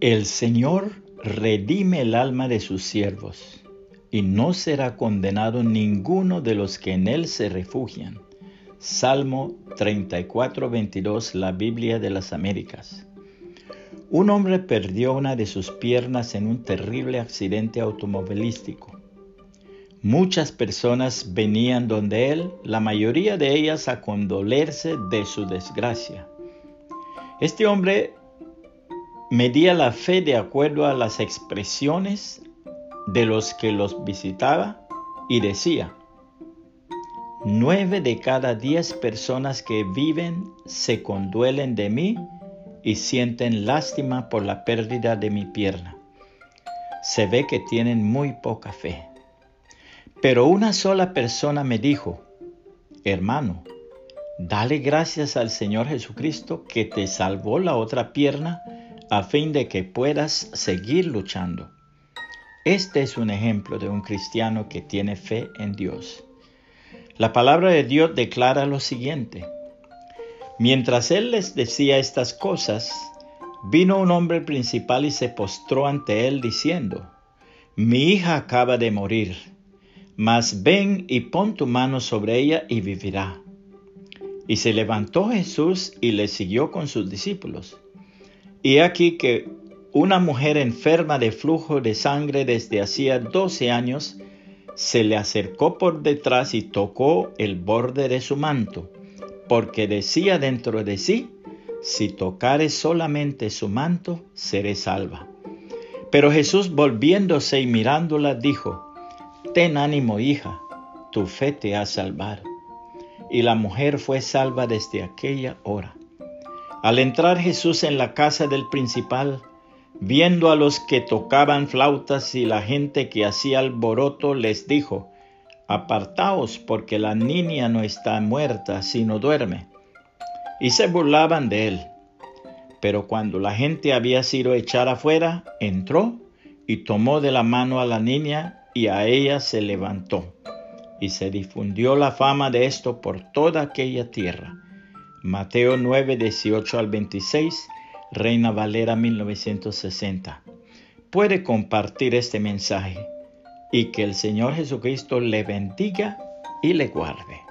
El Señor redime el alma de sus siervos, y no será condenado ninguno de los que en Él se refugian. Salmo 34, 22, la Biblia de las Américas. Un hombre perdió una de sus piernas en un terrible accidente automovilístico. Muchas personas venían donde él, la mayoría de ellas a condolerse de su desgracia. Este hombre medía la fe de acuerdo a las expresiones de los que los visitaba y decía, nueve de cada diez personas que viven se conduelen de mí y sienten lástima por la pérdida de mi pierna. Se ve que tienen muy poca fe. Pero una sola persona me dijo, hermano, dale gracias al Señor Jesucristo que te salvó la otra pierna a fin de que puedas seguir luchando. Este es un ejemplo de un cristiano que tiene fe en Dios. La palabra de Dios declara lo siguiente. Mientras él les decía estas cosas, vino un hombre principal y se postró ante él diciendo, Mi hija acaba de morir, mas ven y pon tu mano sobre ella y vivirá. Y se levantó Jesús y le siguió con sus discípulos. Y aquí que una mujer enferma de flujo de sangre desde hacía doce años se le acercó por detrás y tocó el borde de su manto, porque decía dentro de sí, si tocare solamente su manto, seré salva. Pero Jesús volviéndose y mirándola dijo, Ten ánimo, hija, tu fe te ha salvado. Y la mujer fue salva desde aquella hora. Al entrar Jesús en la casa del principal, viendo a los que tocaban flautas y la gente que hacía alboroto, les dijo, Apartaos porque la niña no está muerta, sino duerme. Y se burlaban de él. Pero cuando la gente había sido echada afuera, entró y tomó de la mano a la niña y a ella se levantó. Y se difundió la fama de esto por toda aquella tierra. Mateo 9, 18 al 26, Reina Valera 1960. Puede compartir este mensaje y que el Señor Jesucristo le bendiga y le guarde.